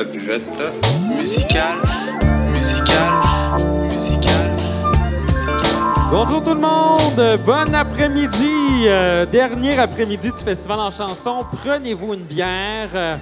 La buvette. Musical, musical, musical. Bonjour tout le monde, bon après-midi, Euh, dernier après-midi du Festival en chanson. Prenez-vous une bière.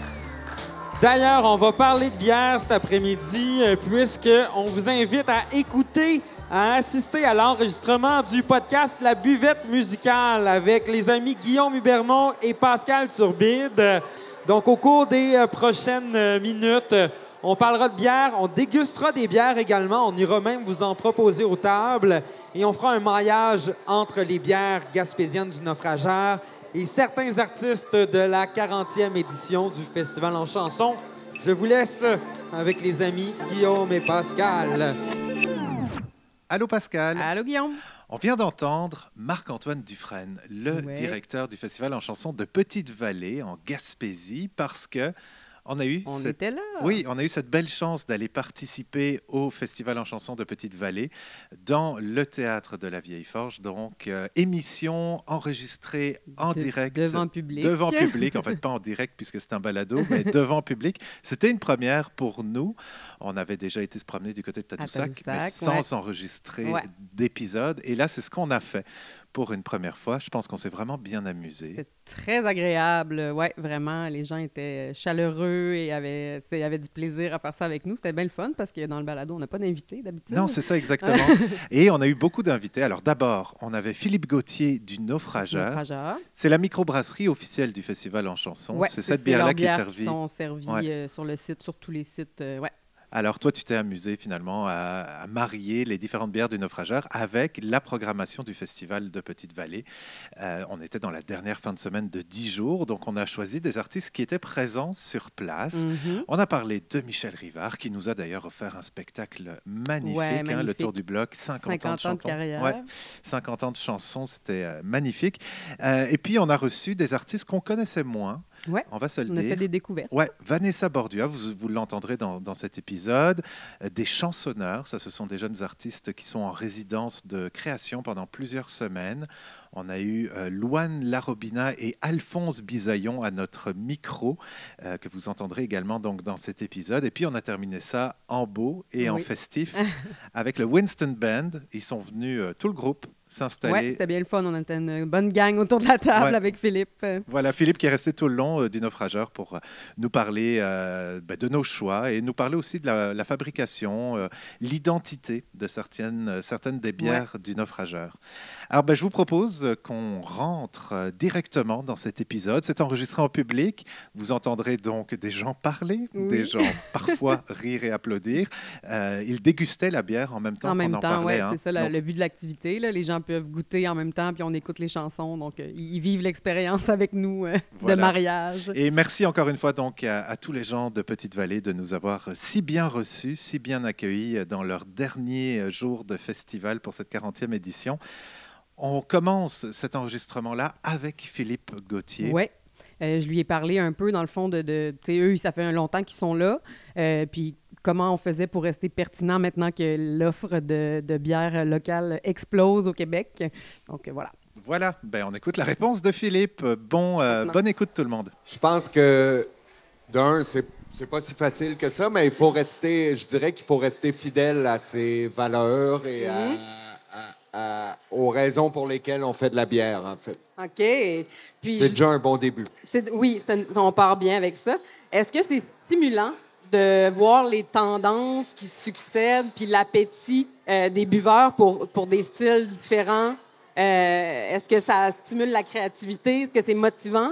D'ailleurs, on va parler de bière cet après-midi euh, puisqu'on vous invite à écouter, à assister à l'enregistrement du podcast La Buvette musicale avec les amis Guillaume Hubermont et Pascal Turbide. Donc, au cours des euh, prochaines euh, minutes, on parlera de bière, on dégustera des bières également, on ira même vous en proposer aux tables et on fera un maillage entre les bières gaspésiennes du naufrageur et certains artistes de la 40e édition du Festival en chanson. Je vous laisse avec les amis Guillaume et Pascal. Allô Pascal. Allô, Guillaume? On vient d'entendre Marc-Antoine Dufresne, le Ouais. directeur du festival en chanson de Petite-Vallée en Gaspésie, parce que on a eu On cette... était là. Oui, on a eu cette belle chance d'aller participer au festival en chanson de Petite-Vallée dans le théâtre de la Vieille Forge. Donc, euh, émission enregistrée en De- direct. Devant public. Devant public, en fait, pas en direct puisque c'est un balado, mais devant public. C'était une première pour nous. On avait déjà été se promener du côté de Tadoussac, mais sans enregistrer Ouais. d'épisode. Et là, c'est ce qu'on a fait pour une première fois. Je pense qu'on s'est vraiment bien amusé. C'était très agréable. Ouais, vraiment. Les gens étaient chaleureux et avaient, avaient du plaisir à faire ça avec nous. C'était bien le fun parce que dans le balado, on n'a pas d'invités d'habitude. Non, c'est ça exactement. Et on a eu beaucoup d'invités. Alors d'abord, on avait Philippe Gauthier du Naufrageur. Naufrageur. C'est la microbrasserie officielle du festival en chanson. Ouais, c'est cette bière-là qui est servie. sont servies Ouais. euh, sur le site, sur tous les sites. euh, ouais. Alors toi, tu t'es amusé finalement à, à marier les différentes bières du naufrageur avec la programmation du festival de Petite-Vallée. Euh, on était dans la dernière fin de semaine de 10 jours, donc on a choisi des artistes qui étaient présents sur place. Mhm. On a parlé de Michel Rivard, qui nous a d'ailleurs offert un spectacle magnifique, Ouais, hein, le. Tour du Bloc, 50, ans de 50 ans de chansons. carrière. Ouais, 50 ans de chansons, c'était euh, magnifique. Euh, et puis on a reçu des artistes qu'on connaissait moins, Ouais. on va se le On a dire. fait des découvertes. Ouais, Vanessa Bordua, vous, vous l'entendrez dans, dans cet épisode. Euh, Des chansonneurs, ça, ce sont des jeunes artistes qui sont en résidence de création pendant plusieurs semaines. On a eu euh, Louane Larobina et Alphonse Bisaillon à notre micro, euh, que vous entendrez également donc dans cet épisode. Et puis on a terminé ça en beau et en festif avec le Winston Band. Ils sont venus, euh, tout le groupe, Ouais, s'installer c'était bien le fun. On était une bonne gang autour de la table Ouais. avec Philippe. Voilà, Philippe qui est resté tout le long euh, du naufrageur pour euh, nous parler euh, ben, de nos choix et nous parler aussi de la, la fabrication, l'identité de certaines, certaines des bières du naufrageur. Alors, ben, je vous propose qu'on rentre euh, directement dans cet épisode. C'est enregistré en public. Vous entendrez donc des gens parler, Oui. des gens parfois rire et applaudir. Euh, ils dégustaient la bière en même temps en qu'on même en temps, parlait. ouais, hein. c'est ça la- Donc, le but de l'activité. Les gens peuvent goûter en même temps, puis on écoute les chansons. Donc, euh, ils vivent l'expérience avec nous euh, Voilà. de mariage. Et merci encore une fois donc à, à tous les gens de Petite Vallée de nous avoir si bien reçus, si bien accueillis dans leur dernier jour de festival pour cette 40e édition. On commence cet enregistrement-là avec Philippe Gauthier. Ouais. Euh, je lui ai parlé un peu, dans le fond, de. de tu sais, eux, ça fait un longtemps qu'ils sont là. Euh, puis comment on faisait pour rester pertinent maintenant que l'offre de, de bière locale explose au Québec. Donc, euh, voilà. Voilà, ben, on écoute la réponse de Philippe. Bon, euh, bonne écoute tout le monde. Je pense que, d'un, c'est, c'est pas si facile que ça, mais il faut rester, je dirais qu'il faut rester fidèle à ses valeurs et à- à- à- aux raisons pour lesquelles on fait de la bière, en fait. OK. Puis, C'est déjà un bon début. Oui, on part bien avec ça. Est-ce que c'est stimulant de voir les tendances qui succèdent puis l'appétit euh, des buveurs pour, pour des styles différents? Euh, Est-ce que ça stimule la créativité? Est-ce que c'est motivant?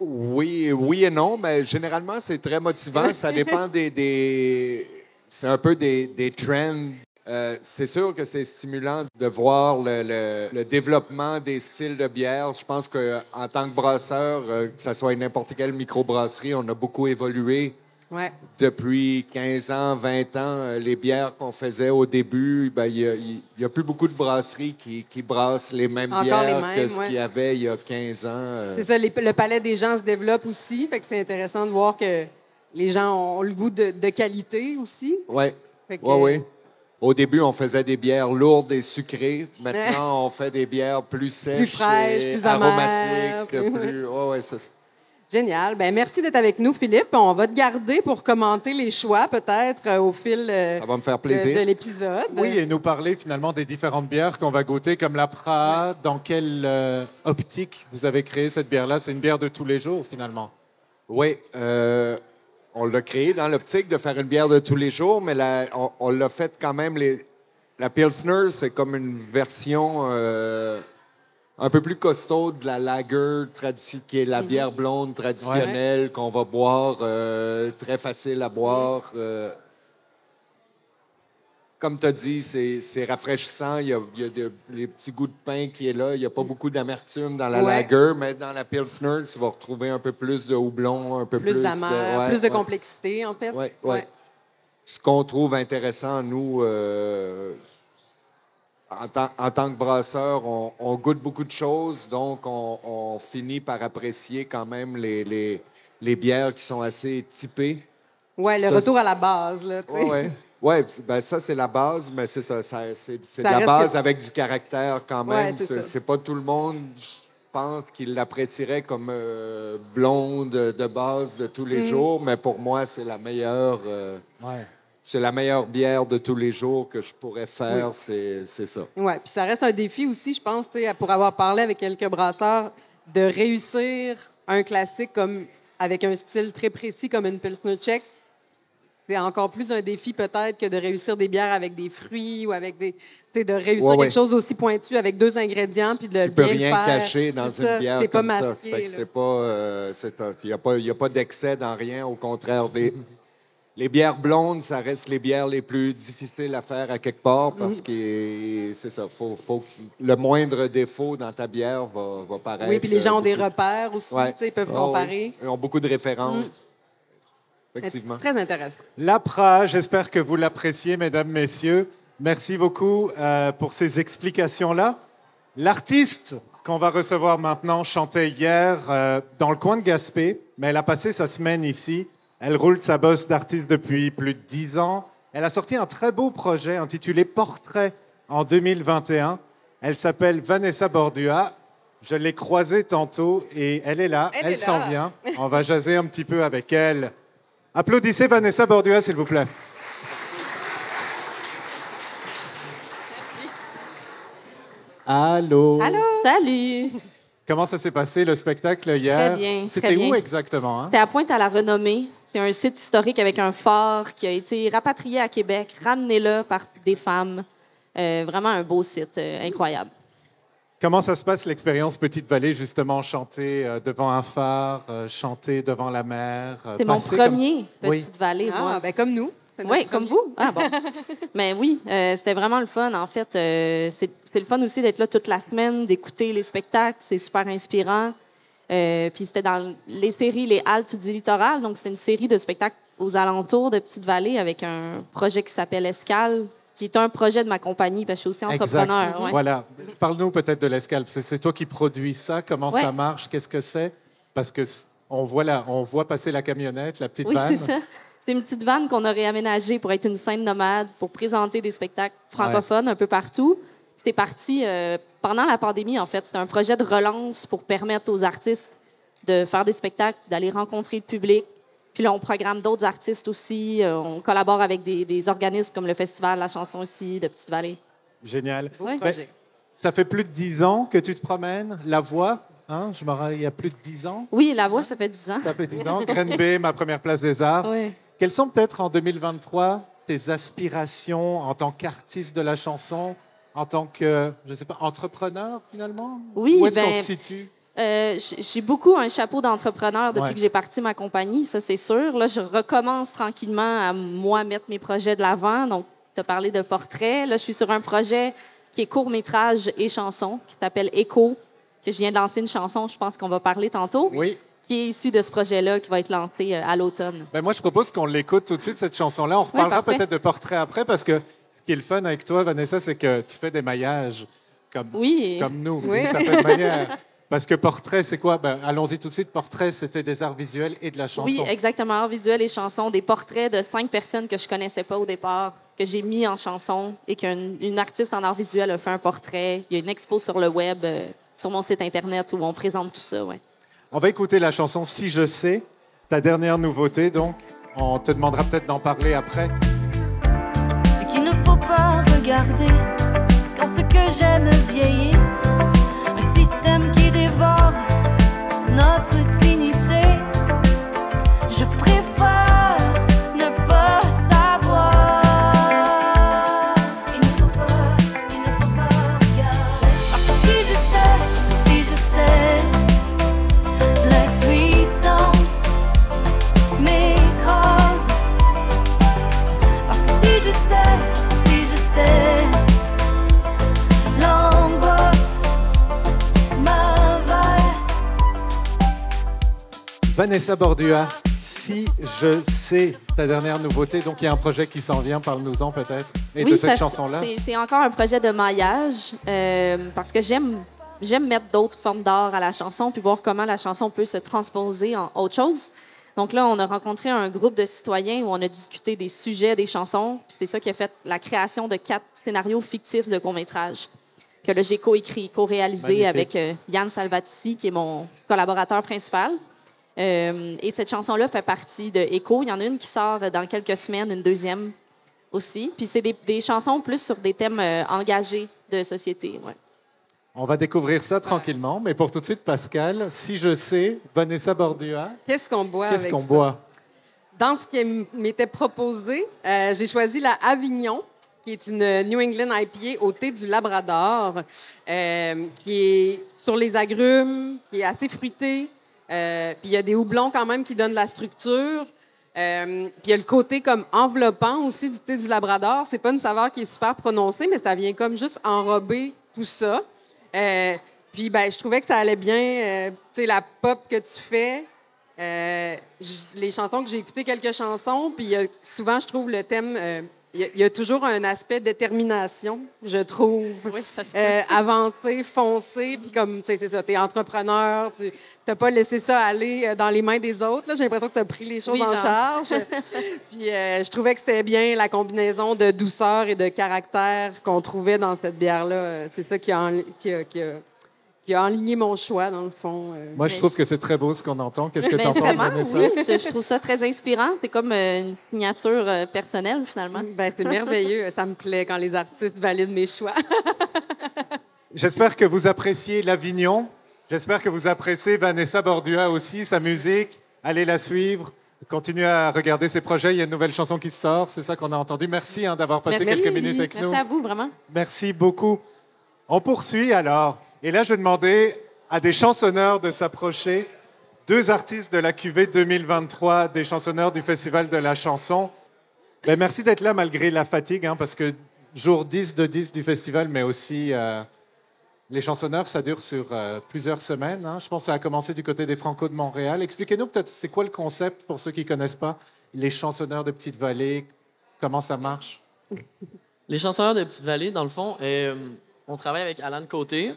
Oui, oui et non, mais généralement, c'est très motivant. Ça dépend des. des- c'est un peu des, des trends. Euh, c'est sûr que c'est stimulant de voir le, le- le développement des styles de bière. Je pense qu'en tant que brasseur, euh, que ce soit n'importe quelle microbrasserie, on a beaucoup évolué Ouais. depuis 15 ans, 20 ans. Euh, Les bières qu'on faisait au début, ben, il n'y a, plus beaucoup de brasseries qui, qui brassent les mêmes Encore bières les que ce ouais. qu'il y avait il y a 15 ans. C'est ça, les- le palais des gens se développe aussi. Fait que c'est intéressant de voir que les gens ont le goût de, de qualité aussi. Que- Oui, oui. Au début, on faisait des bières lourdes et sucrées. Maintenant, on fait des bières plus sèches, fraîches, et plus amères, aromatiques, plus- plus. Ouais, ouais, ça- Génial. Ben merci d'être avec nous, Philippe. On va te garder pour commenter les choix, peut-être, euh, au fil euh, Ça va me faire de, plaisir. de l'épisode. Oui, et nous parler finalement des différentes bières qu'on va goûter, comme la Pra. Dans quelle euh, optique vous avez créé cette bière-là? C'est une bière de tous les jours finalement. Oui, euh, on l'a créé dans l'optique de faire une bière de tous les jours, mais la- on, on l'a fait quand même. Les, la Pilsner, c'est comme une version euh, un peu plus costaud de la lager traditionnelle, qui est la bière blonde traditionnelle qu'on va boire, euh, très facile à boire. euh. Comme tu as dit, c'est rafraîchissant. Il y a, il y a de- les petits goûts de pain qui est là. Il n'y a pas beaucoup d'amertume dans la Ouais. lager, mais dans la Pilsner, tu vas retrouver un peu plus de houblon, un peu plus, ouais, plus de ouais. complexité, en fait. Ouais. Ce qu'on trouve intéressant, nous, euh, en, tant, en tant que brasseur, on, on goûte beaucoup de choses, donc on, on finit par apprécier quand même les, les, les bières qui sont assez typées. Ouais, le Ça, retour à la base, là, tu sais. Pis- ben ça, c'est la base, mais c'est ça. ça- c'est la base que- avec du caractère quand même. c'est pas tout le monde, je pense, qui l'apprécierait comme euh, blonde de base de tous Mm. les jours, mais pour moi, c'est la meilleure. euh, Ouais. c'est la meilleure bière de tous les jours que je pourrais faire, c'est c'est ça. Oui, puis ça reste un défi aussi, je pense, tu sais, pour avoir parlé avec quelques brasseurs, de réussir un classique comme avec un style très précis comme une Pilsner Tchèque. C'est encore plus un défi peut-être que de réussir des bières avec des fruits ou avec des. Tu sais, de réussir Ouais, ouais. quelque chose d'aussi pointu avec deux ingrédients puis de Tu peux bien rien faire. cacher dans une ça, bière C'est pas comme ça. c'est pas, euh, c'est ça. Il n'y a pas, il y a pas d'excès dans rien. Au contraire, des- les bières blondes, ça reste les bières les plus difficiles à faire à quelque part parce que c'est ça. Faut, faut que le moindre défaut dans ta bière va, va paraître. Oui, puis les gens ont des beaucoup- repères aussi, Ouais. ils peuvent Ah, comparer. Ils ont beaucoup de références. Effectivement. Très intéressant? L'APRA, j'espère que vous l'appréciez, mesdames, messieurs. Merci beaucoup euh, pour ces explications-là. L'artiste qu'on va recevoir maintenant chantait hier euh, dans le coin de Gaspé, mais elle a passé sa semaine ici. Elle roule sa bosse d'artiste depuis plus de dix ans. Elle a sorti un très beau projet intitulé Portrait en 2021. Elle s'appelle Vanessa Bordua. Je l'ai croisée tantôt et elle est là, Elle s'en vient. On va jaser un petit peu avec elle. Applaudissez Vanessa Bordua, s'il vous plaît. Allô. Allô? Salut! Comment ça s'est passé le spectacle hier? Très bien, C'était où exactement? hein? C'était à Pointe à la Renommée. C'est un site historique avec un phare qui a été rapatrié à Québec, ramené là par des femmes. Euh, vraiment un beau site, euh, incroyable. Comment ça se passe l'expérience Petite Vallée, justement, chanter euh, devant un phare, euh, chanter devant la mer? euh, C'est mon comme- premier Oui. Petite Vallée. Ah, moi. ben comme nous. Oui, comme vous. Ah bon. Mais oui, euh, c'était vraiment le fun. En fait, euh, c'est c'est le fun aussi d'être là toute la semaine, d'écouter les spectacles. C'est super inspirant. Euh, puis c'était dans les séries Les Haltes du littoral. Donc, c'était une série de spectacles aux alentours de Petite-Vallée avec un projet qui s'appelle Escale, qui est un projet de ma compagnie parce que je suis aussi entrepreneur. Exact. ouais. Voilà. Parle-nous peut-être de l'escalpe. C'est c'est toi qui produis ça. Comment Ouais. ça marche? Qu'est-ce que c'est? Parce que on voit, la, on voit passer la camionnette, la petite Oui, vanne. c'est ça. C'est une petite vanne qu'on a réaménagée pour être une scène nomade, pour présenter des spectacles francophones un peu partout. C'est parti euh, pendant la pandémie, en fait. C'était un projet de relance pour permettre aux artistes de faire des spectacles, d'aller rencontrer le public. Puis là, on programme d'autres artistes aussi. Euh, on collabore avec des, des organismes comme le Festival La Chanson ici de Petite-Vallée. Génial. Ouais. projet. Ça fait plus de dix ans que tu te promènes. La voix, hein? je me rappelle, il y a plus de dix ans. Oui, la voix, ça fait 10 ans. Ça fait dix ans. B, ma première place des arts. Ouais. Quelles sont peut-être en 2023 tes aspirations en tant qu'artiste de la chanson, en tant que, je sais pas, entrepreneur finalement? Oui, Où est-ce qu'on ben, se situe? Euh, j'ai beaucoup un chapeau d'entrepreneur depuis Ouais. que j'ai parti ma compagnie, ça c'est sûr. Là, je recommence tranquillement à moi mettre mes projets de l'avant. Donc, tu as parlé de portrait. Là, je suis sur un projet qui est court-métrage et chanson, qui s'appelle Echo, que je viens de lancer une chanson, je pense qu'on va parler tantôt, Oui. qui est issue de ce projet-là, qui va être lancé euh, à l'automne. Ben moi, je propose qu'on l'écoute tout de suite, cette chanson-là. On reparlera peut-être de portrait après, parce que ce qui est le fun avec toi, Vanessa, c'est que tu fais des maillages comme, Oui. comme nous, Oui. d'une certaine manière. Parce que portrait, c'est quoi? Ben, allons-y tout de suite. Portrait, c'était des arts visuels et de la chanson. Oui, exactement. Art visuel et chanson, des portraits de cinq personnes que je connaissais pas au départ, que j'ai mis en chanson et qu'une une artiste en art visuel a fait un portrait. Il y a une expo sur le web, euh, sur mon site internet où on présente tout ça. Ouais. On va écouter la chanson Si je sais, ta dernière nouveauté, donc. On te demandera peut-être d'en parler après. C'est qu'il ne faut pas regarder quand ce que j'aime vieillisse. Notre dignité. Vanessa Bordua, Si je sais, ta dernière nouveauté. Donc, il y a un projet qui s'en vient. Parle-nous-en peut-être. Et de cette chanson-là. c'est- encore un projet de maillage euh, parce que j'aime j'aime mettre d'autres formes d'art à la chanson puis voir comment la chanson peut se transposer en autre chose. Donc là, on a rencontré un groupe de citoyens où on a discuté des sujets des chansons. Puis c'est ça qui a fait la création de quatre scénarios fictifs de court-métrage que j'ai co-écrit, co-réalisé avec euh, Yann Salvatici, qui est mon collaborateur principal. Euh, et cette chanson-là fait partie de Echo. Il y en a une qui sort dans quelques semaines, une deuxième aussi. Puis c'est des, des chansons plus sur des thèmes euh, engagés de société. Ouais. On va découvrir ça tranquillement. Mais pour tout de suite, Pascal, si je sais, Vanessa Bordua, Qu'est-ce qu'on boit qu'est-ce avec qu'on ça? boit? Dans ce qui m'était proposé, euh, j'ai choisi la Avignon, qui est une New England IPA au thé du Labrador, euh, qui est sur les agrumes, qui est assez fruité. Euh, puis il y a des houblons quand même qui donnent la structure. Euh, puis il y a le côté comme enveloppant aussi du thé du Labrador. C'est pas une saveur qui est super prononcée, mais ça vient comme juste enrober tout ça. Euh, puis ben, je trouvais que ça allait bien. euh, tu sais, la pop que tu fais, les chansons que j'ai écoutées, quelques chansons, puis souvent, je trouve le thème, il y a- il y, a toujours un aspect détermination, je trouve. Oui, ça se Euh, avancer, foncer, puis comme, tu sais, c'est ça, t'es entrepreneur, tu n'as pas laissé ça aller euh, dans les mains des autres. J'ai l'impression que tu as pris les choses Oui, en charge. puis euh, je trouvais que c'était bien la combinaison de douceur et de caractère qu'on trouvait dans cette bière-là. Euh, C'est ça qui a, en- qui, a, qui, a, qui a enligné mon choix, dans le fond. euh. Moi, je trouve je- que c'est très beau ce qu'on entend. Qu'est-ce que tu en penses, vraiment, Vanessa? oui. Je, je trouve ça très inspirant. C'est comme euh, une signature euh, personnelle, finalement. Ben, c'est merveilleux. Ça me plaît quand les artistes valident mes choix. J'espère que vous appréciez l'Avignon. J'espère que vous appréciez Vanessa Bordua aussi, sa musique. Allez la suivre. Continuez à regarder ses projets. Il y a une nouvelle chanson qui sort. C'est ça qu'on a entendu. Merci hein, d'avoir passé Merci. quelques minutes avec nous. Merci à vous, vraiment. Merci beaucoup. On poursuit alors. Et là, je vais demander à des chansonneurs de s'approcher. Deux artistes de la QV 2023, des chansonneurs du Festival de la chanson. Ben, merci d'être là malgré la fatigue, hein, parce que jour 10 de 10 du festival, mais aussi euh, les chansonneurs, ça dure sur euh, plusieurs semaines. hein. Je pense que ça a commencé du côté des Franco de Montréal. Expliquez-nous peut-être, c'est quoi le concept pour ceux qui ne connaissent pas, les chansonneurs de Petite-Vallée, comment ça marche? Les chansonneurs de Petite-Vallée, dans le fond, euh, on travaille avec Alan Côté,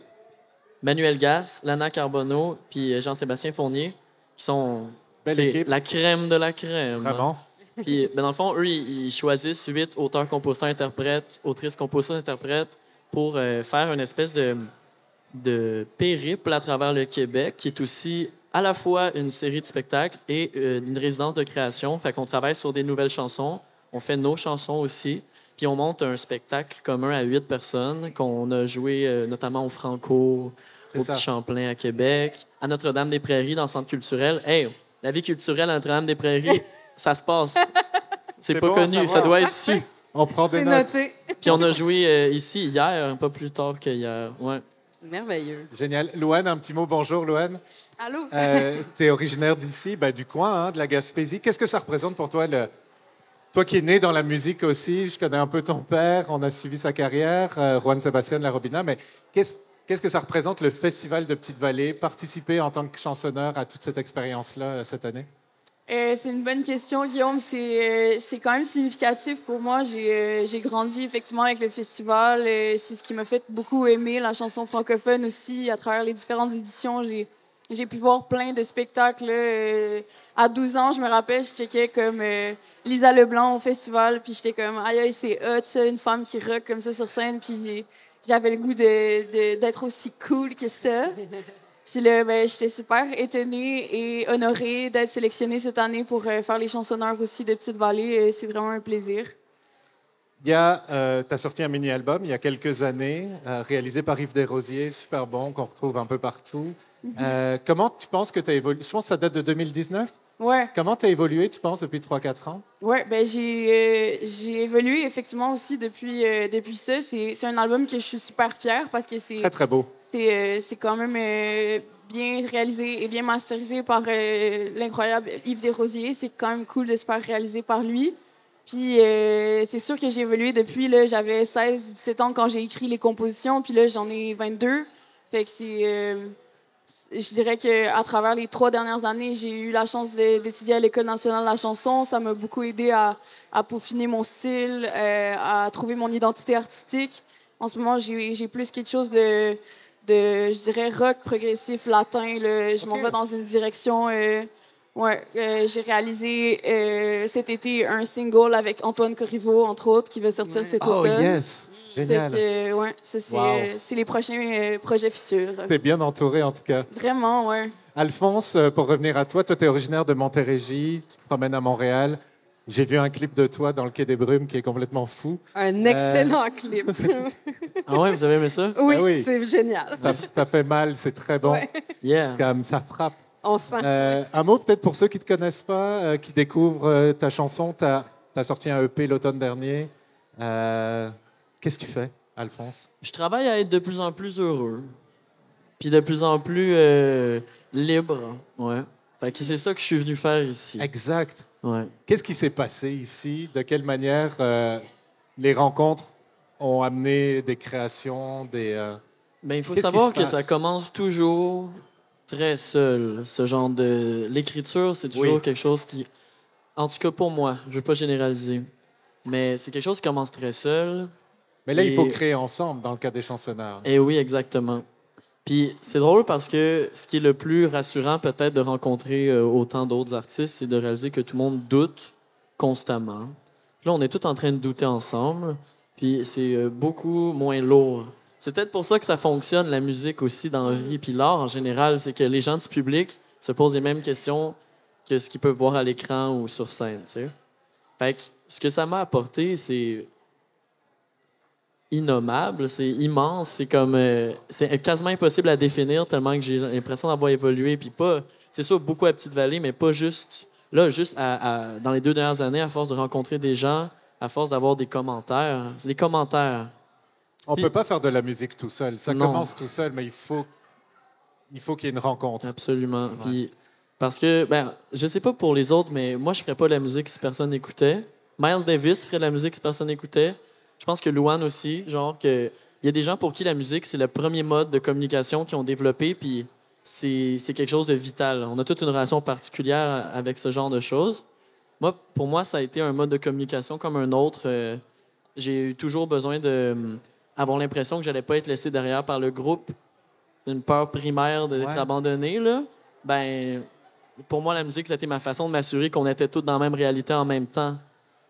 Manuel Gas, Lana Carbonneau, puis euh, Jean-Sébastien Fournier, qui sont la crème de la crème. Vraiment? Puis, ben, dans le fond, eux, ils, ils choisissent huit auteurs, compositeurs, interprètes, autrices, compositeurs, interprètes pour euh, faire une espèce de, de périple à travers le Québec, qui est aussi à la fois une série de spectacles et euh, une résidence de création. Fait qu'on travaille sur des nouvelles chansons. On fait nos chansons aussi. Puis on monte un spectacle commun à huit personnes qu'on a joué euh, notamment au Franco, au ça. Petit Champlain à Québec, à Notre-Dame-des-Prairies dans le centre culturel. Hey, la vie culturelle à Notre-Dame-des-Prairies, ça se passe. C'est pas bon connu, ça doit être su. On prend des C'est notes. noté. Puis on a joué euh, ici hier, pas plus tard qu'hier. Ouais. Merveilleux. Génial. Louane, un petit mot. Bonjour, Louane. Allô? Euh, tu es originaire d'ici, ben, du coin, hein, de la Gaspésie. Qu'est-ce que ça représente pour toi, le... toi qui es né dans la musique aussi? Je connais un peu ton père, on a suivi sa carrière, euh, Juan Sébastien de la Robina, mais qu'est-ce qu'est-ce que ça représente le Festival de Petite-Vallée, participer en tant que chansonneur à toute cette expérience-là euh, cette année? Euh, c'est une bonne question, Guillaume. C'est, euh, quand même significatif pour moi. J'ai, euh, grandi effectivement avec le festival. Euh, c'est ce qui m'a fait beaucoup aimer la chanson francophone aussi. À travers les différentes éditions, j'ai, pu voir plein de spectacles. à 12 ans, je me rappelle, je checkais comme Lisa Leblanc au festival. Puis j'étais comme, aïe, c'est hot, une femme qui rock comme ça sur scène. Puis j'avais le goût de, d'être aussi cool que ça. Puis là, ben, j'étais super étonnée et honorée d'être sélectionnée cette année pour euh, faire les chansonneurs aussi de Petite Vallée. Euh, C'est vraiment un plaisir. Il y a, tu as sorti un mini-album il y a quelques années, euh, réalisé par Yves Desrosiers, super bon, qu'on retrouve un peu partout. Euh, comment tu penses que tu as évolué? Je pense que ça date de 2019. Ouais. Comment tu as évolué, tu penses, depuis 3-4 ans? Ouais, ben j'ai euh, j'ai évolué effectivement aussi depuis euh, depuis ça. C'est c'est un album que je suis super fière parce que c'est Très, très beau. c'est euh, c'est quand même bien réalisé et bien masterisé par l'incroyable Yves Desrosiers. C'est quand même cool de se faire réaliser par lui. Puis c'est sûr que j'ai évolué depuis là, j'avais 16 17 ans quand j'ai écrit les compositions, puis là j'en ai 22. Fait que c'est je dirais que à travers les trois dernières années, j'ai eu la chance d'étudier à l'École nationale de la chanson. Ça m'a beaucoup aidé à, à peaufiner mon style, euh, à trouver mon identité artistique. En ce moment, j'ai plus quelque chose de, de, je dirais, rock progressif latin. là. Je m'en vais dans une direction. euh, ouais, euh, j'ai réalisé euh, cet été un single avec Antoine Corriveau, entre autres, qui va sortir cet Oh automne. yes! Fait Génial. que, euh, ouais, ça, c'est Wow. euh, c'est les prochains euh, projets futurs. Tu es bien entouré, en tout cas. Vraiment, ouais. Alphonse, pour revenir à toi, toi, tu es originaire de Montérégie, tu te promènes à Montréal. J'ai vu un clip de toi dans le Quai des Brumes qui est complètement fou. Un excellent clip. Ah ouais, vous avez aimé ça? oui, Ah oui. c'est génial. Ça, ça fait mal, c'est très bon. Ouais. Yeah. Comme ça frappe. On sent. Euh, un mot peut-être pour ceux qui ne te connaissent pas, euh, qui découvrent euh, ta chanson. Tu as, sorti un EP l'automne dernier. Qu'est-ce que tu fais, Alphonse? Je travaille à être de plus en plus heureux. Puis de plus en plus euh, libre. Ouais. Fait que c'est ça que je suis venu faire ici. Exact. Ouais. Qu'est-ce qui s'est passé ici? De quelle manière euh, les rencontres ont amené des créations, des... euh, Ben, il faut savoir que ça commence toujours très seul. Ce genre de. L'écriture, c'est toujours Oui. quelque chose qui. En tout cas, pour moi, je veux pas généraliser. Mais c'est quelque chose qui commence très seul. Mais là, il faut créer ensemble dans le cas des chansonneurs. Et oui, exactement. Puis c'est drôle parce que ce qui est le plus rassurant peut-être de rencontrer euh, autant d'autres artistes, c'est de réaliser que tout le monde doute constamment. Là, on est tous en train de douter ensemble, puis c'est euh, beaucoup moins lourd. C'est peut-être pour ça que ça fonctionne, la musique aussi, dans la vie, puis l'art en général, c'est que les gens du public se posent les mêmes questions que ce qu'ils peuvent voir à l'écran ou sur scène, tu sais. Fait que ce que ça m'a apporté, c'est innommable, c'est immense, c'est comme euh, c'est quasiment impossible à définir tellement que j'ai l'impression d'avoir évolué puis pas c'est sûr beaucoup à Petite Vallée mais pas juste là juste à- à- dans les deux dernières années à force de rencontrer des gens, à force d'avoir des commentaires, c'est les commentaires. On Si- peut pas faire de la musique tout seul. Ça Non. commence tout seul, mais il faut il faut qu'il y ait une rencontre. Absolument. Puis, parce que, ben, je sais pas pour les autres, mais moi, je ferais pas de la musique si personne n'écoutait. Miles Davis ferait de la musique si personne n'écoutait. Je pense que Luan aussi, genre, que il y a des gens pour qui la musique, c'est le premier mode de communication qu'ils ont développé, puis c'est c'est quelque chose de vital. On a toute une relation particulière avec ce genre de choses. Moi, pour moi, ça a été un mode de communication comme un autre. Euh, J'ai eu toujours besoin de hum, avoir l'impression que j'allais pas être laissé derrière par le groupe. C'est une peur primaire d'être Ouais. abandonné, là. Ben, pour moi, la musique, c'était ma façon de m'assurer qu'on était tous dans la même réalité en même temps.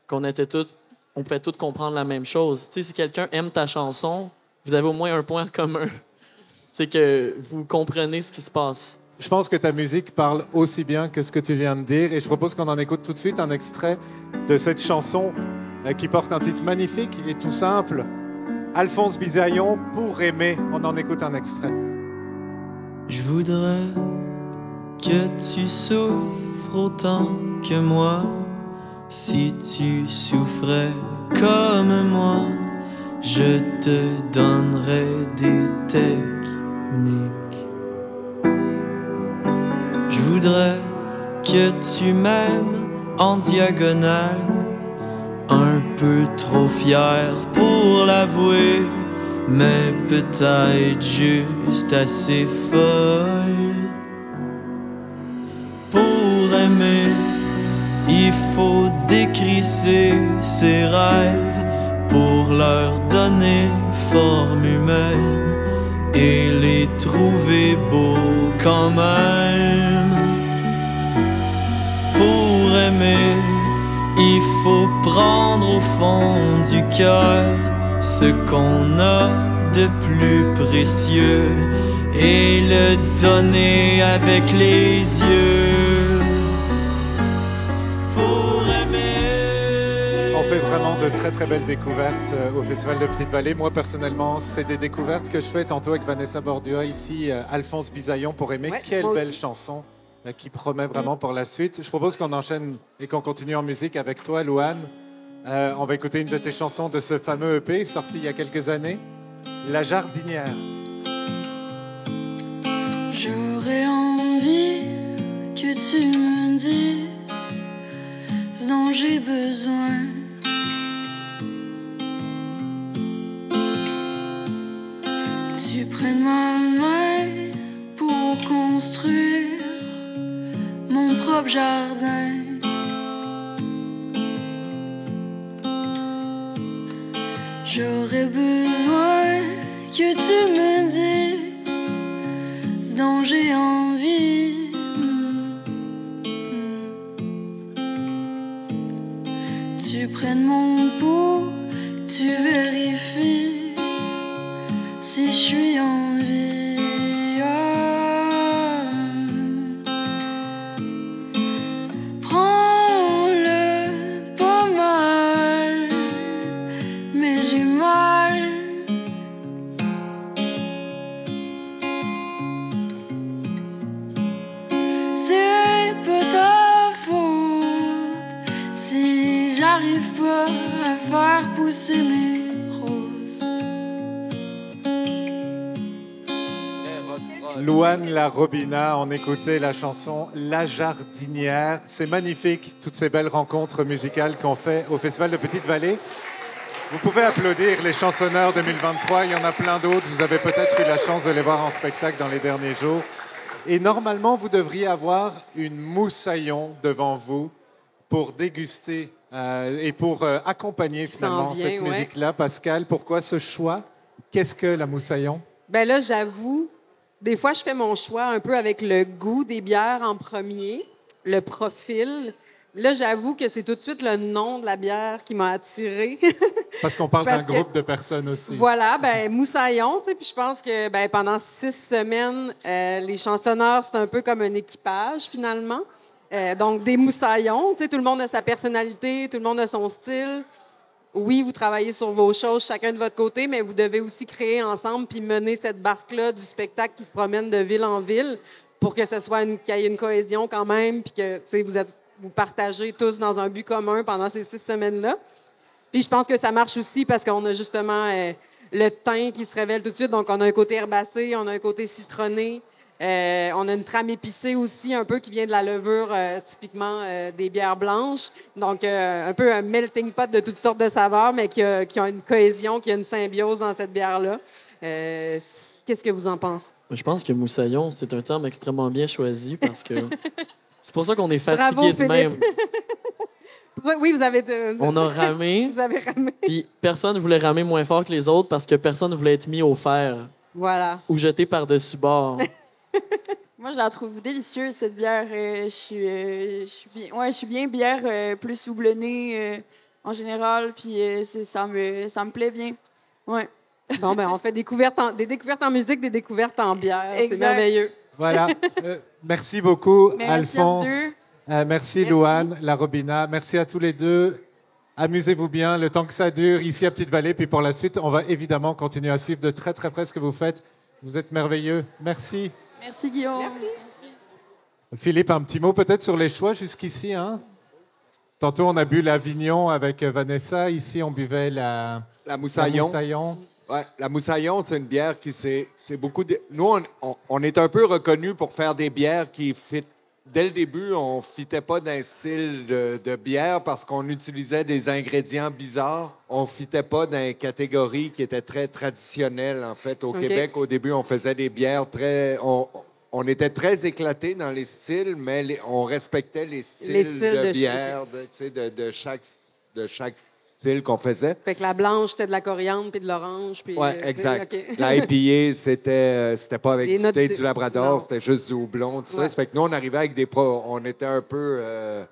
Qu'on était tous, on pouvait tous comprendre la même chose. Si quelqu'un aime ta chanson, vous avez au moins un point commun. C'est que vous comprenez ce qui se passe. Je pense que ta musique parle aussi bien que ce que tu viens de dire et je propose qu'on en écoute tout de suite un extrait de cette chanson euh, qui porte un titre magnifique et tout simple. Alphonse Bisaillon, Pour aimer. On en écoute un extrait. Je voudrais que tu souffres autant que moi. Si tu souffrais comme moi, je te donnerais des techniques. Je voudrais que tu m'aimes en diagonale, un peu trop fier pour l'avouer, mais peut-être juste assez folle. Pour aimer, il faut décrisser ses rêves pour leur donner forme humaine et les trouver beaux quand même. Pour aimer, il faut prendre au fond du cœur ce qu'on a de plus précieux et le donner avec les yeux de très très belles découvertes euh, au Festival de Petite-Vallée. Moi personnellement, c'est des découvertes que je fais tantôt avec Vanessa Bordua, ici euh, Alphonse Bisaillon pour aimer. Ouais, Quelle belle aussi. chanson euh, qui promet vraiment pour la suite. Je propose qu'on enchaîne et qu'on continue en musique avec toi, Louane. Euh, on va écouter une de tes chansons de ce fameux EP sorti il y a quelques années, La Jardinière. J'aurais envie que tu me dises dont j'ai besoin. Tu prennes ma main pour construire mon propre jardin. J'aurais besoin que tu me dises ce dont j'ai envie. Tu prennes mon pouls, tu vérifies si je suis en Robina, on écoutait la chanson La Jardinière. C'est magnifique, toutes ces belles rencontres musicales qu'on fait au Festival de Petite-Vallée. Vous pouvez applaudir les chansonneurs 2023, il y en a plein d'autres. Vous avez peut-être eu la chance de les voir en spectacle dans les derniers jours. Et normalement, vous devriez avoir une moussaillon devant vous pour déguster euh, et pour euh, accompagner finalement vient, cette ouais. musique-là. Pascal, pourquoi ce choix? Qu'est-ce que la moussaillon? Ben là, j'avoue, des fois, je fais mon choix un peu avec le goût des bières en premier, le profil. Là, j'avoue que c'est tout de suite le nom de la bière qui m'a attirée. Parce qu'on parle d'un groupe de personnes aussi. voilà, ben moussaillon, tu sais, puis je pense que ben, pendant six semaines, euh, les chansonneurs, c'est un peu comme un équipage, finalement. Euh, donc, des moussaillons, tu sais, tout le monde a sa personnalité, tout le monde a son style. Oui, vous travaillez sur vos choses chacun de votre côté, mais vous devez aussi créer ensemble puis mener cette barque-là du spectacle qui se promène de ville en ville pour que ce soit qu'il y ait une cohésion quand même, puis que vous vous partagez tous dans un but commun pendant ces six semaines-là. Puis je pense que ça marche aussi parce qu'on a justement euh, le teint qui se révèle tout de suite. Donc, on a un côté herbacé, on a un côté citronné. Euh, on a une trame épicée aussi, un peu qui vient de la levure, euh, typiquement euh, des bières blanches. Donc, un peu un melting pot de toutes sortes de saveurs, mais qui a, qui a une cohésion, qui a une symbiose dans cette bière-là. Qu'est-ce que vous en pensez? Je pense que moussaillon, c'est un terme extrêmement bien choisi parce que c'est pour ça qu'on est Bravo, fatigué de Philippe. même. Oui, vous avez, de- On a ramé, vous avez ramé. puis personne ne voulait ramer moins fort que les autres parce que personne ne voulait être mis au fer Voilà. ou jeté par-dessus bord. Moi, je la trouve délicieuse, cette bière. Euh, je, suis, euh, je, suis bien, ouais, je suis bien bière euh, plus houblonnée euh, en général, puis euh, c'est- ça, me, ça me plaît bien. Ouais. Bon, ben, on fait découverte en- des découvertes en musique, des découvertes en bière. C'est merveilleux. Voilà. Euh, merci beaucoup, Merci Alphonse. Euh, merci, Merci. Louane, la Robina. Merci à tous les deux. Amusez-vous bien le temps que ça dure ici à Petite-Vallée. Puis pour la suite, on va évidemment continuer à suivre de très très près ce que vous faites. Vous êtes merveilleux. Merci. Merci, Guillaume. Philippe, un petit mot peut-être sur les choix jusqu'ici. Hein? Tantôt, on a bu l'Avignon avec euh, Vanessa. Ici, on buvait la, La la moussaillon. Ouais, la Moussaillon, c'est une bière qui c'est c'est beaucoup de... Nous, on, on- on est un peu reconnus pour faire des bières qui fit. Dès le début, on ne fitait pas d'un style de, de bière parce qu'on utilisait des ingrédients bizarres. On ne fitait pas dans une catégorie qui était très traditionnelle, en fait. Au. Québec, au début, on faisait des bières très... On, on était très éclatés dans les styles, mais les- on respectait les styles, Les styles de, de bière chaque, de chaque style qu'on faisait. Fait que la blanche, c'était de la coriandre puis de l'orange. puis, Oui, euh, exact. OK. La IPA, c'était, euh, c'était pas avec Des du notes thé de- du Labrador, non. c'était juste du houblon, tout ça. Ouais. Ça fait que nous, on arrivait avec des pro... On était un peu... euh,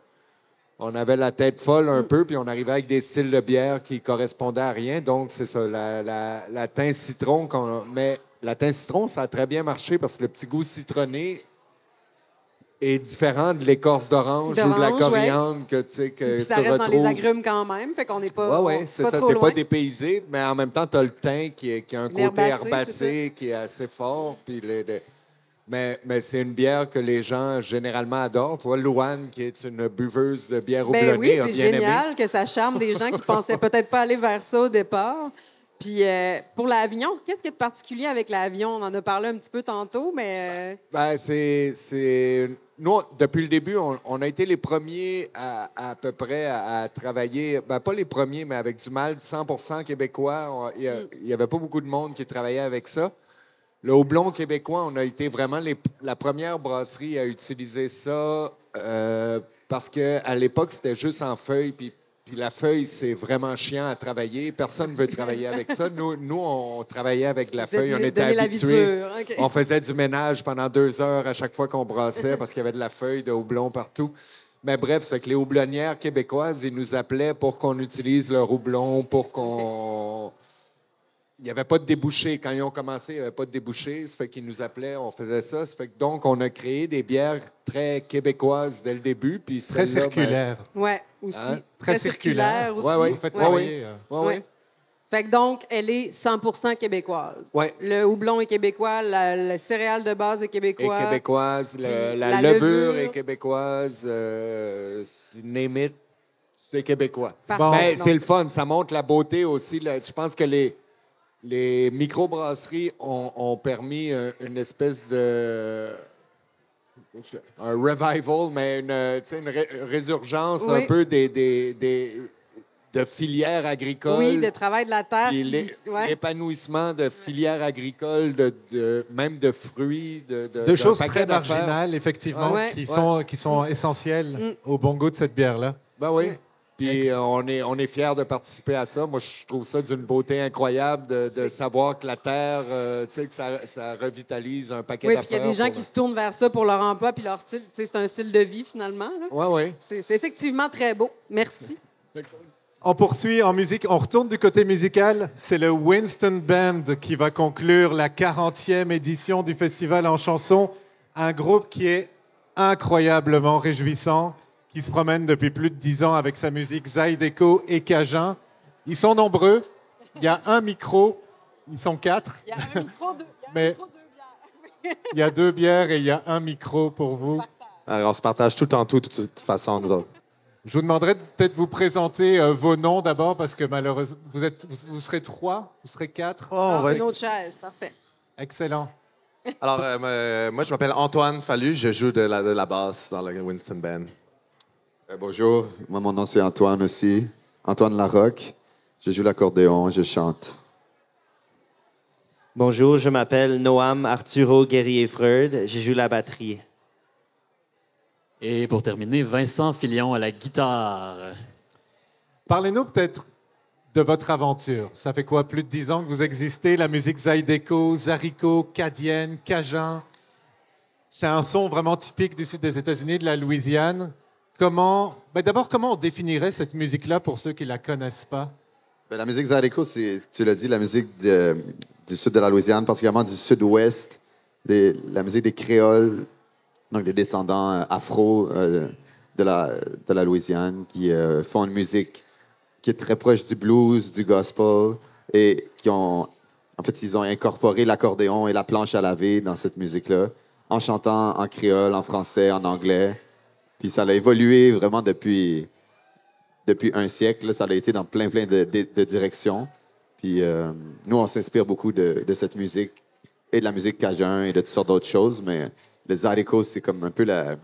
on avait la tête folle Mm. un peu, puis on arrivait avec des styles de bière qui correspondaient à rien. Donc, c'est ça, la, la, la teinte citron. qu'on- Mais la thym citron, ça a très bien marché parce que le petit goût citronné est différent de l'écorce d'orange ou de la coriandre que, tu sais, que Puis ça tu reste dans les retrouves. agrumes quand même, fait qu'on n'est pas, oui, on- c'est ça. T'es pas dépaysé, mais en même temps, tu as le thym qui, est- qui a un côté herbacé qui est assez fort. Puis le- le- Mais, mais c'est une bière que les gens généralement adorent. Toi, Louane, qui est une buveuse de bière Ben houblonnée, oui, a c'est bien aimé. génial que ça charme des gens qui pensaient peut-être pas aller vers ça au départ. Puis euh, pour l'Avignon, qu'est-ce qu'il y a de particulier avec l'Avion? On en a parlé un petit peu tantôt, mais... euh, Ben, c'est... Nous, depuis le début, on, on a été les premiers à, à peu près à, à travailler, ben, pas les premiers, mais avec du mal 100% québécois. Il n'y avait pas beaucoup de monde qui travaillait avec ça. Le houblon québécois, on a été vraiment les- la première brasserie à utiliser ça euh, parce qu'à l'époque, c'était juste en feuille, puis puis la feuille, c'est vraiment chiant à travailler. Personne ne veut travailler avec ça. Nous, nous, on travaillait avec la Vous feuille. On était habitués. On faisait du ménage pendant deux heures à chaque fois qu'on brassait parce qu'il y avait de la feuille de houblon partout. Mais bref, c'est que les houblonnières québécoises, ils nous appelaient pour qu'on utilise leur houblon, pour qu'on... Il n'y avait pas de débouché. Quand ils ont commencé, il n'y avait pas de débouché. Ça fait qu'ils nous appelaient, on faisait ça. Ça fait que donc, on a créé des bières très québécoises dès le début. Puis Très ben, circulaire. Ouais, aussi. Hein? Très circulaire. aussi. Ouais, ouais. Vous faites Ouais. travailler. euh, ouais, ouais. Ouais. Fait que donc, elle est 100% québécoise. Ouais. Le houblon est québécois, la, le céréale de base est est québécois. québécoise, le- Puis la, la levure, levure. est québécoise, euh, c'est- name it, c'est québécois. Parfait. Mais Donc- c'est le fun, ça montre la beauté aussi. là. Je pense que les, les microbrasseries ont, ont permis un- une espèce de. un revival, mais une, euh, tu sais, une ré- résurgence Oui. un peu des, des, des- de filières agricoles. Oui, de travail de la terre. Ouais. l'épanouissement de filières agricoles, de, de- même de fruits, de, de, choses très marginales, effectivement, Ouais. qui, Ouais. sont, qui sont essentielles au bon goût de cette bière-là. Ben oui. Puis euh, on est, on est fiers de participer à ça. Moi, je trouve ça d'une beauté incroyable de, de savoir que la terre, euh, tu sais, que ça, ça revitalise un paquet Oui, puis il y d'affaires. a des gens pour- qui se tournent vers ça pour leur emploi puis leur style. Tu sais, c'est un style de vie, finalement. ouais. C'est c'est effectivement très beau. Merci. On poursuit en musique. On retourne du côté musical. C'est le Winston Band qui va conclure la 40e édition du festival en chanson. Un groupe qui est incroyablement réjouissant, qui se promène depuis plus de 10 ans avec sa musique Zydeco et Cajun. Ils sont nombreux. Il y a un micro. Ils sont quatre. Il y a un micro, deux, il y a un Mais- micro, deux bières. Il y a deux bières et il y a un micro pour vous. Alors, on se partage tout en tout, de toute façon, nous autres. Je vous demanderai de peut-être vous présenter euh, vos noms d'abord parce que malheureusement, vous, êtes, vous, vous serez trois, vous serez quatre. Ah, c'est une autre chaise. Parfait. Excellent. Alors, euh, moi- moi, je m'appelle Antoine Fallu, je joue de la, de la basse dans le Winston Band. Euh, bonjour, moi mon nom c'est Antoine aussi. Antoine Larocque. Je joue l'accordéon, je chante. Bonjour, je m'appelle Noam Arturo Guerrier-Freud. Je joue la batterie. Et pour terminer, Vincent Filion à la guitare. Parlez-nous peut-être de votre aventure. Ça fait quoi, plus de dix ans que vous existez? La musique Zydeco, Zarico, Cadienne, Cajun. C'est un son vraiment typique du sud des États-Unis, de la Louisiane. Comment, ben d'abord, comment on définirait cette musique-là pour ceux qui la connaissent pas? Ben, la musique Zydeco, c'est, tu l'as dit, la musique du sud de la Louisiane, particulièrement du sud-ouest, la musique des créoles, donc des descendants euh, afro euh, de, la, de la Louisiane, qui euh, font une musique qui est très proche du blues, du gospel, et qui ont, en fait, ils ont incorporé l'accordéon et la planche à laver dans cette musique-là, en chantant en créole, en français, en anglais. Puis ça a évolué vraiment depuis, depuis un siècle. Ça a été dans plein, plein de, de- de directions. Puis euh, nous, on s'inspire beaucoup de, de cette musique et de la musique cajun et de toutes sortes d'autres choses. Mais le Zydeco, c'est comme un peu la,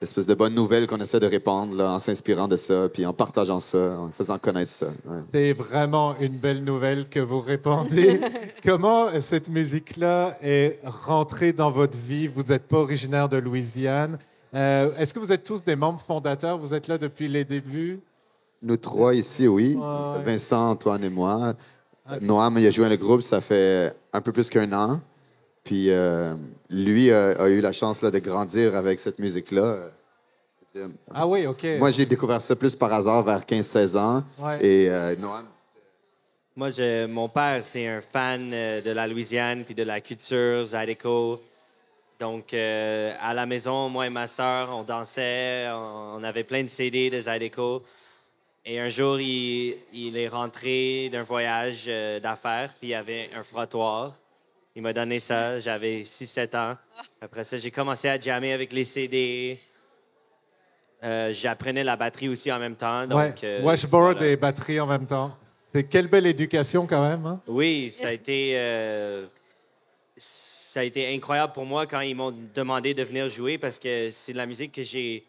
l'espèce de bonne nouvelle qu'on essaie de répandre là, en s'inspirant de ça, puis en partageant ça, en faisant connaître ça. ouais. C'est vraiment une belle nouvelle que vous répandez. Comment cette musique-là est rentrée dans votre vie? Vous n'êtes pas originaire de Louisiane. Euh, Est-ce que vous êtes tous des membres fondateurs? Vous êtes là depuis les débuts? Nous trois ici, oui. Vincent, Antoine et moi. Noam, il a joué dans le groupe, ça fait un peu plus qu'un an. Puis euh, lui a, a eu la chance là, de grandir avec cette musique-là. Euh, Ah oui, OK. Moi, j'ai découvert ça plus par hasard vers 15-16 ans. Ouais. Et euh, Noam, Moi, je, mon père, c'est un fan euh, de la Louisiane puis de la culture Zydeco. Donc, euh, à la maison, moi et ma sœur, on dansait, on, avait plein de CD de Zydeco. Et un jour, il, il est rentré d'un voyage euh, d'affaires, puis il y avait un frottoir. Il m'a donné ça, j'avais 6-7 ans. Après ça, j'ai commencé à jammer avec les CD. Euh, J'apprenais la batterie aussi en même temps. Donc, ouais. euh, Washboard et batterie en même temps. C'est quelle belle éducation quand même. hein? Oui, ça a été, ça a été incroyable pour moi quand ils m'ont demandé de venir jouer parce que c'est de la musique que j'ai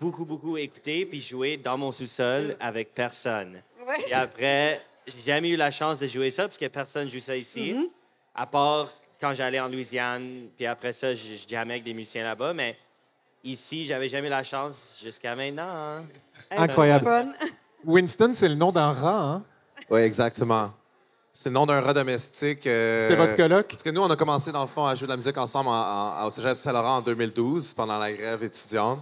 beaucoup, beaucoup écoutée puis jouée dans mon sous-sol avec personne. Ouais. Et après, j'ai jamais eu la chance de jouer ça parce que personne joue ça ici, Mhm. à part quand j'allais en Louisiane. Puis après ça, je, je jammais avec des musiciens là-bas. Mais ici, j'avais jamais eu la chance jusqu'à maintenant. hein. Incroyable. Winston, c'est le nom d'un rat. Hein? Oui, exactement. C'est le nom d'un rat domestique. euh, C'était votre coloc? Parce que nous, on a commencé, dans le fond, à jouer de la musique ensemble en- en- au Cégep Saint-Laurent en 2012, pendant la grève étudiante.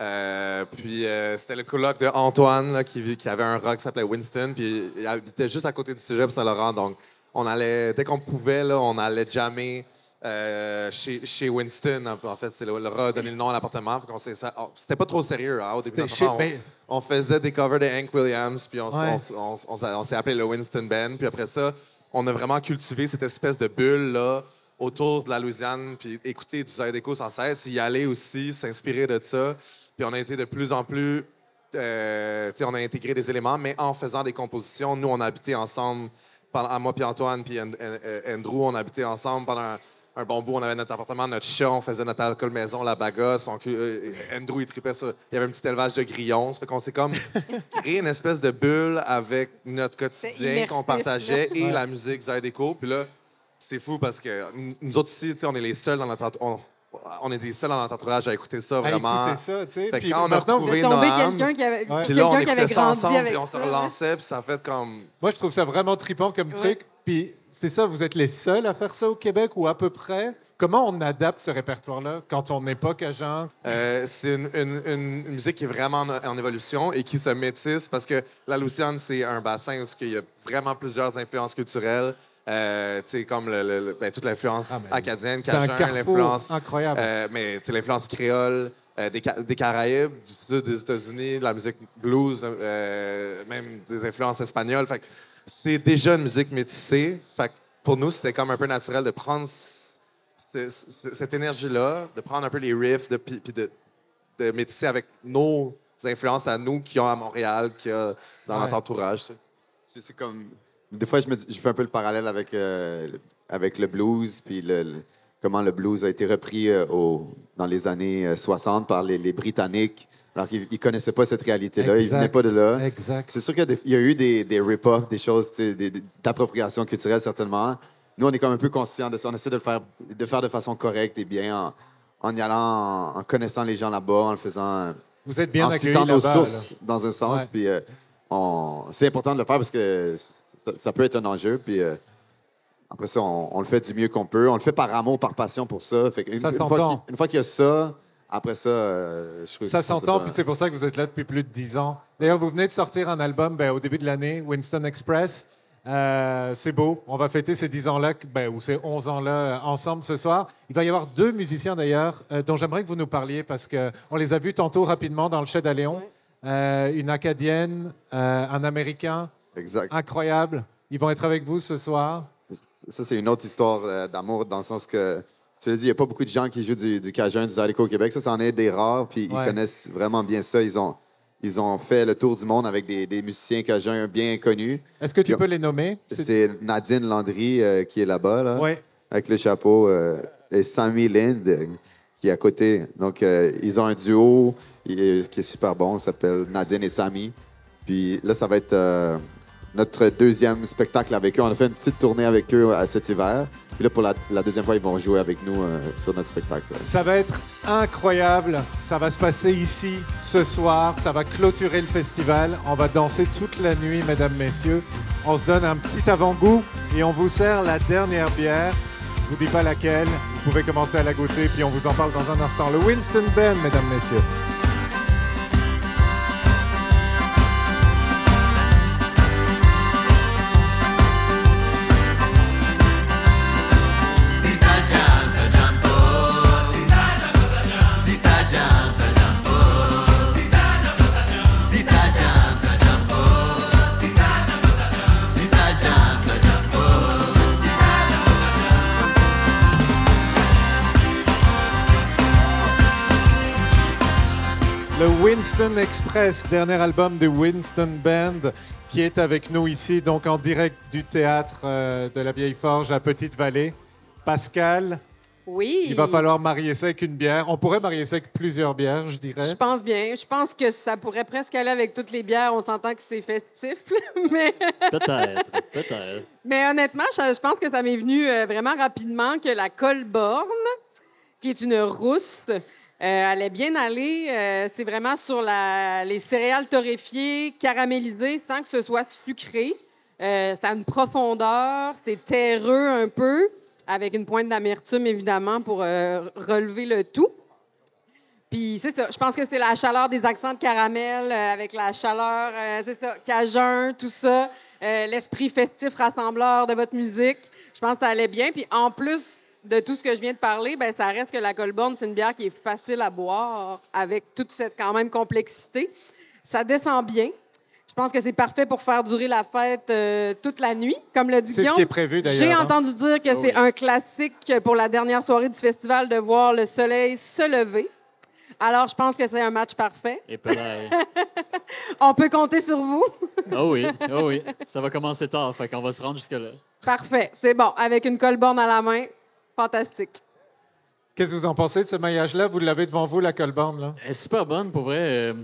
Euh, puis euh, c'était le coloc de Antoine là, qui, avait un rat qui s'appelait Winston, puis il habitait juste à côté du Cégep Saint-Laurent. Donc, on allait, dès qu'on pouvait, là, on allait jammer euh, chez, chez Winston. En fait, c'est le, le a donné le nom à l'appartement. Oh, C'était pas trop sérieux hein, au début. on, on faisait des covers de Hank Williams, puis on, Ouais. s'est- appelé le Winston Band. Puis après ça, on a vraiment cultivé cette espèce de bulle là autour de la Louisiane, puis écouter du Zydeco sans cesse, y aller aussi, s'inspirer de ça. Puis on a été de plus en plus, euh, tu sais, on a intégré des éléments, mais en faisant des compositions, nous on a habité ensemble, pendant, à moi puis Antoine puis And- And- Andrew, on a habité ensemble pendant un, bon bout. On avait notre appartement, notre chat, on faisait notre alcool maison, la bagasse. On, euh, Andrew, il tripait ça. Il y avait un petit élevage de grillons. Ça fait qu'on s'est comme créé une espèce de bulle avec notre quotidien qu'on partageait et Ouais. la musique Zydeco. Puis là, c'est fou parce que nous autres ici, tu sais, on est les seuls dans notre ent- on, on est les seuls dans notre entourage à écouter ça À vraiment. écouter ça, tu sais. Fait que Puis quand on a retrouvé quelqu'un qui avait, Ouais. puis là, on qui avait écoutait ça ensemble, avec puis on se ça. relançait, puis ça fait comme... Moi, je trouve ça vraiment tripant comme truc. Puis c'est ça, vous êtes les seuls à faire ça au Québec ou à peu près? Comment on adapte ce répertoire-là quand on n'est pas cajun? Euh, c'est une, une- une musique qui est vraiment en, en évolution et qui se métisse parce que la Louisiane, c'est un bassin où il y a vraiment plusieurs influences culturelles. Euh, comme le- le- le- ben, toute l'influence Ah, acadienne, cajun, l'influence. incroyable. euh, mais l'influence créole, euh, des, des Caraïbes, du sud des États-Unis, de la musique blues, euh, même des influences espagnoles. Fait c'est déjà une musique métissée. Fait que pour nous, c'était comme un peu naturel de prendre cette énergie-là, de prendre un peu les riffs, de, puis de, de métisser avec nos influences à nous qui ont à Montréal, qui a dans Ouais. notre entourage. C'est comme. Des fois, je, me dis- je fais un peu le parallèle avec, euh, le- avec le blues, puis le, le- comment le blues a été repris euh, au, dans les années euh, 60 par les, les Britanniques, alors qu'ils ne connaissaient pas cette réalité-là. Ils Exact. venaient pas de là. Exact. C'est sûr qu'il y a y, eu des, des rip-offs, des choses, d'appropriation culturelle, certainement. Nous, on est comme un peu conscients de ça. On essaie de le faire de, faire de façon correcte et bien, en, en y allant, en, en connaissant les gens là-bas, en le faisant. Vous êtes bien En accueillis citant nos sources, là. dans un sens. Ouais. Puis, euh, c'est important de le faire parce que ça, ça peut être un enjeu. Puis, euh, après ça, on, on le fait du mieux qu'on peut. On le fait par amour, par passion pour ça. Fait Ça une, fois s'entend. qu'il- une fois qu'il y a ça, après ça, euh, je Ça s'entend, puis c'est pour ça que vous êtes là depuis plus de 10 ans. D'ailleurs, vous venez de sortir un album ben, au début de l'année, Winston Express. Euh, c'est beau. On va fêter ces 10 ans-là, ben, ou ces 11 ans-là, euh, ensemble ce soir. Il va y avoir deux musiciens, d'ailleurs, euh, dont j'aimerais que vous nous parliez, parce qu'on les a vus tantôt rapidement dans le Chez d'Aléon. Euh, une Acadienne, euh, un Américain. Exact. Incroyable. Ils vont être avec vous ce soir. Ça, c'est une autre histoire euh, d'amour dans le sens que, tu l'as dit, il n'y a pas beaucoup de gens qui jouent du, du Cajun, du Zydeco au Québec. Ça, c'en est des rares, puis Ouais. ils connaissent vraiment bien ça. Ils ont, ils ont fait le tour du monde avec des, des musiciens Cajuns bien connus. Est-ce que tu Puis, peux les nommer? C'est Nadine Landry euh, qui est là-bas, là, Ouais. avec le chapeau, euh, et Sammy Lind euh, qui est à côté. Donc, euh, ils ont un duo qui est, super bon, s'appelle Nadine et Sammy. Puis là, ça va être notre deuxième spectacle avec eux. On a fait une petite tournée avec eux euh, cet hiver. Puis là, pour la, deuxième fois, ils vont jouer avec nous euh, sur notre spectacle. Ça va être incroyable. Ça va se passer ici ce soir. Ça va clôturer le festival. On va danser toute la nuit, mesdames, messieurs. On se donne un petit avant-goût et on vous sert la dernière bière. Je vous dis pas laquelle. Vous pouvez commencer à la goûter puis on vous en parle dans un instant. Le Winston Ben, mesdames, messieurs. Winston Express, dernier album de Winston Band, qui est avec nous ici, donc en direct du théâtre euh, de la Vieille Forge à Petite-Vallée. Pascal, Oui. il va falloir marier ça avec une bière. On pourrait marier ça avec plusieurs bières, je dirais. Je pense bien. Je pense que ça pourrait presque aller avec toutes les bières. On s'entend que c'est festif. mais... Peut-être, peut-être. mais honnêtement, je, pense que ça m'est venu euh, vraiment rapidement que la Colborne, qui est une rousse, euh, allait bien aller. Euh, c'est vraiment sur les céréales torréfiées, caramélisées, sans que ce soit sucré. Euh, ça a une profondeur, c'est terreux un peu, avec une pointe d'amertume, évidemment, pour euh, relever le tout. Puis c'est ça, je pense que c'est la chaleur des accents de caramel avec la chaleur, c'est ça, cajun, tout ça, l'esprit festif rassembleur de votre musique. Je pense que ça allait bien. Puis en plus de tout ce que je viens de parler, ben ça reste que la Colborne, c'est une bière qui est facile à boire avec toute cette quand même complexité. Ça descend bien. Je pense que c'est parfait pour faire durer la fête euh, toute la nuit, comme le dit C'est ce Guillaume. qui est prévu, d'ailleurs, J'ai hein? entendu dire que Ah c'est oui. un classique pour la dernière soirée du festival de voir le soleil se lever. Alors, je pense que c'est un match parfait. Et peut-être. On peut compter sur vous. Oh oui, oh oui. Ça va commencer tard, fait qu'on va se rendre jusque-là. Parfait. C'est bon. Avec une colborne à la main, fantastique. Qu'est-ce que vous en pensez de ce maillage-là? Vous l'avez devant vous, la Colborne, là? Elle est super bonne, pour vrai. Euh,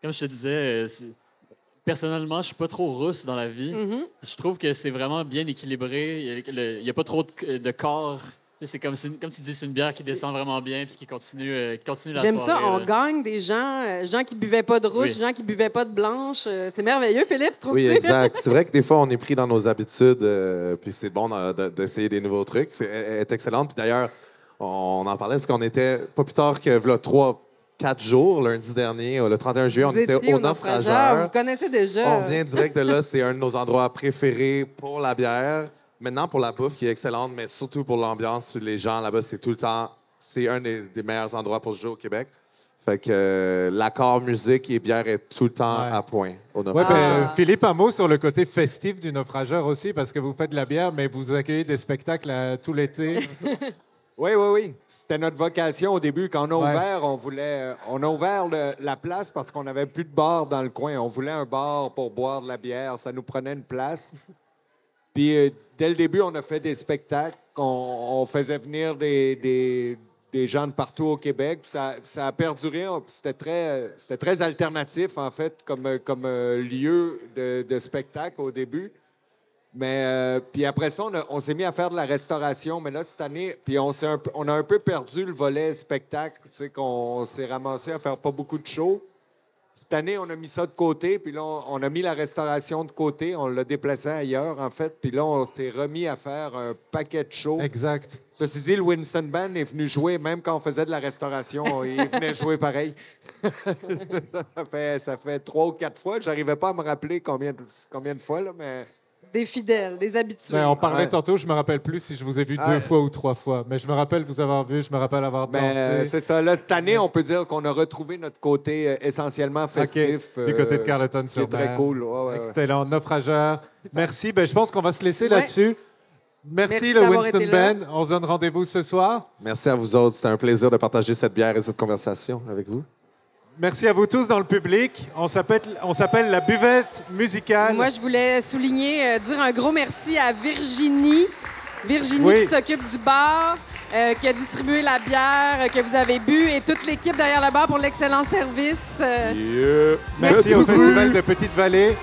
comme je te disais, euh, personnellement, je suis pas trop rousse dans la vie. Mhm. Je trouve que c'est vraiment bien équilibré. Il y a, pas trop de, de corps. C'est comme, comme tu dis, c'est une bière qui descend vraiment bien puis qui continue, euh, qui continue la J'aime ça. On là. gagne des gens, euh, gens qui buvaient pas de rouge, Oui. gens qui buvaient pas de blanche. Euh, c'est merveilleux, Philippe, trouves-tu? Oui, exact. C'est vrai que des fois, on est pris dans nos habitudes, euh, puis c'est bon euh, de- d'essayer des nouveaux trucs. C'est, elle est excellente. Puis d'ailleurs, on en parlait parce qu'on était pas plus tard que voilà, trois, quatre jours, lundi dernier, euh, le 31 juillet, Vous on était au au naufrageur. naufrageur. Vous connaissez déjà. On vient direct de là. C'est un de nos endroits préférés pour la bière. Maintenant, pour la bouffe, qui est excellente, mais surtout pour l'ambiance. Les gens là-bas, c'est tout le temps. C'est un des, des meilleurs endroits pour jouer au Québec. Fait que euh, l'accord musique et bière est tout le temps à point au Ouais, naufrageur. ben, Philippe, un mot sur le côté festif du naufrageur aussi, parce que vous faites de la bière, mais vous accueillez des spectacles euh, tout l'été. Oui, oui, oui. C'était notre vocation au début. Quand on a Ouais. ouvert, on voulait. euh, On a ouvert le- la place parce qu'on n'avait plus de bar dans le coin. On voulait un bar pour boire de la bière. Ça nous prenait une place. Puis euh, dès le début, on a fait des spectacles. On, faisait venir des, gens de partout au Québec. Ça, ça a perduré. C'était très, alternatif, en fait, comme, euh, lieu de, spectacle au début. Mais euh, puis après ça, on, s'est mis à faire de la restauration. Mais là, cette année, on a un peu perdu le volet spectacle. Tu sais, qu'on s'est ramassé à faire pas beaucoup de shows. Cette année, on a mis ça de côté. Puis là, on, on a mis la restauration de côté. On l'a déplacé ailleurs, en fait. Puis là, on s'est remis à faire un paquet de shows. Exact. Ceci dit, le Winston Band est venu jouer, même quand on faisait de la restauration, il venait jouer pareil. ça, fait, ça fait trois ou quatre fois. J'arrivais pas à me rappeler combien de, combien de fois, là, mais... Des fidèles, des habitués. Ben, on parlait Ouais. tantôt, je me rappelle plus si je vous ai vu Ah. deux fois ou trois fois, mais je me rappelle vous avoir vu, je me rappelle avoir dansé. Mais euh, c'est ça. Là, cette année, on peut dire qu'on a retrouvé notre côté euh, essentiellement festif. Du côté de euh, Carleton qui sur est très cool. Ouais, ouais, ouais. Excellent, naufrageur. Merci. Ben, je pense qu'on va se laisser Ouais. là-dessus. Merci, Merci le Winston. Band. On se donne rendez-vous ce soir. Merci à vous autres. C'était un plaisir de partager cette bière et cette conversation avec vous. Merci à vous tous dans le public. On s'appelle, la buvette musicale. Moi, je voulais souligner, euh, dire un gros merci à Virginie. Virginie Oui. qui s'occupe du bar, euh, qui a distribué la bière euh, que vous avez bu et toute l'équipe derrière le bar pour l'excellent service. Euh, Merci Merci au. Festival de Petite-Vallée.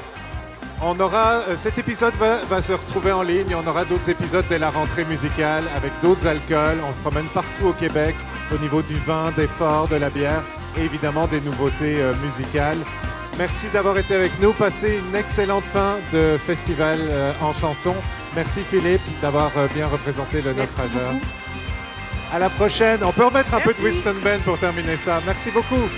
On aura, euh, cet épisode va, va se retrouver en ligne. On aura d'autres épisodes dès la rentrée musicale avec d'autres alcools. On se promène partout au Québec au niveau du vin, des forts, de la bière et évidemment des nouveautés euh, musicales. Merci d'avoir été avec nous. Passez une excellente fin de festival euh, en chanson. Merci Philippe d'avoir euh, bien représenté le Merci naufrageur. beaucoup. À la prochaine. On peut remettre un peu de. Winston Band pour terminer ça. Merci beaucoup.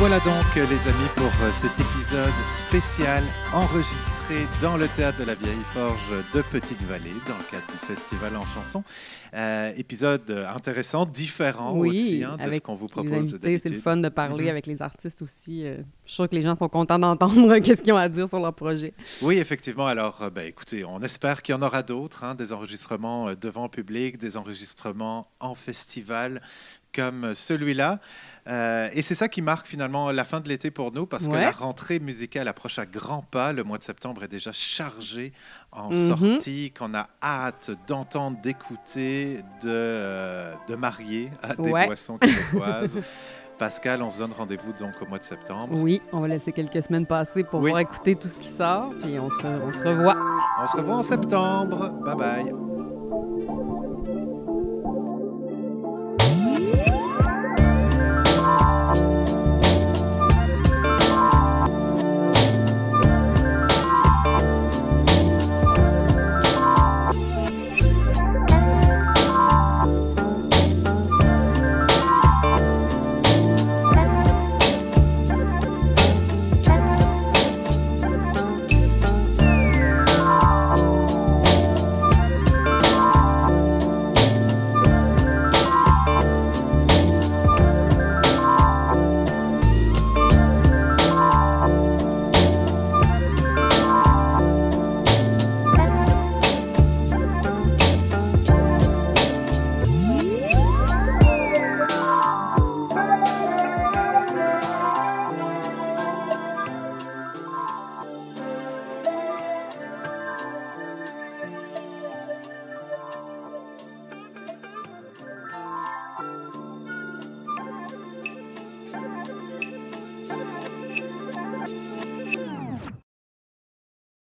Voilà donc, les amis, pour euh, cet épisode spécial enregistré dans le théâtre de la Vieille Forge de Petite-Vallée, dans le cadre du festival en chanson. Euh, épisode intéressant, différent aussi hein, de ce qu'on vous propose invités, C'est le d'habitude. fun de parler Mhm. avec les artistes aussi. Euh, je suis sûre que les gens sont contents d'entendre qu'est-ce qu'ils ont à dire sur leur projet. Oui, effectivement. Alors, ben, écoutez, on espère qu'il y en aura d'autres, hein, des enregistrements devant public, des enregistrements en festival comme celui-là. Euh, et c'est ça qui marque finalement la fin de l'été pour nous, parce que la rentrée musicale approche à grands pas. Le mois de septembre est déjà chargé en Mhm. sorties qu'on a hâte d'entendre, d'écouter, de, euh, de marier à des Ouais. boissons québécoises. Pascal, on se donne rendez-vous donc au mois de septembre. Oui, on va laisser quelques semaines passer pour Oui. pouvoir écouter tout ce qui sort, puis on se, on se revoit. On se revoit en septembre. Bye bye.